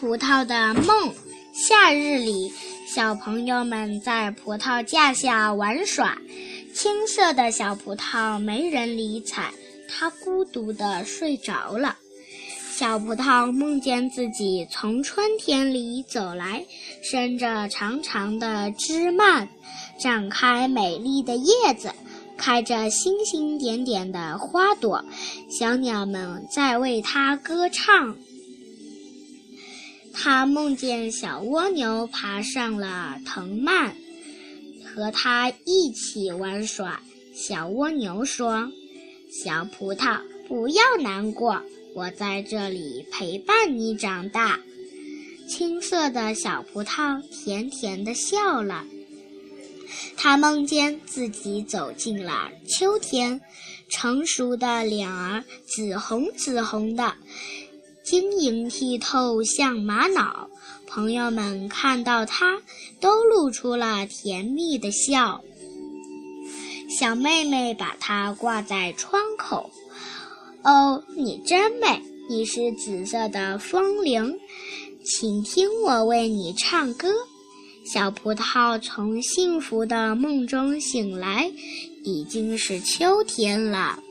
葡萄的梦。夏日里，小朋友们在葡萄架下玩耍。青色的小葡萄没人理睬，它孤独地睡着了。小葡萄梦见自己从春天里走来，伸着长长的枝蔓，展开美丽的叶子，开着星星点点的花朵，小鸟们在为它歌唱。他梦见小蜗牛爬上了藤蔓，和他一起玩耍。小蜗牛说：“小葡萄，不要难过，我在这里陪伴你长大。”青色的小葡萄甜甜的笑了。他梦见自己走进了秋天，成熟的脸儿紫红紫红的。晶莹剔透，像玛瑙。朋友们看到它，都露出了甜蜜的笑。小妹妹把它挂在窗口。哦，你真美！你是紫色的风铃，请听我为你唱歌。小葡萄从幸福的梦中醒来，已经是秋天了。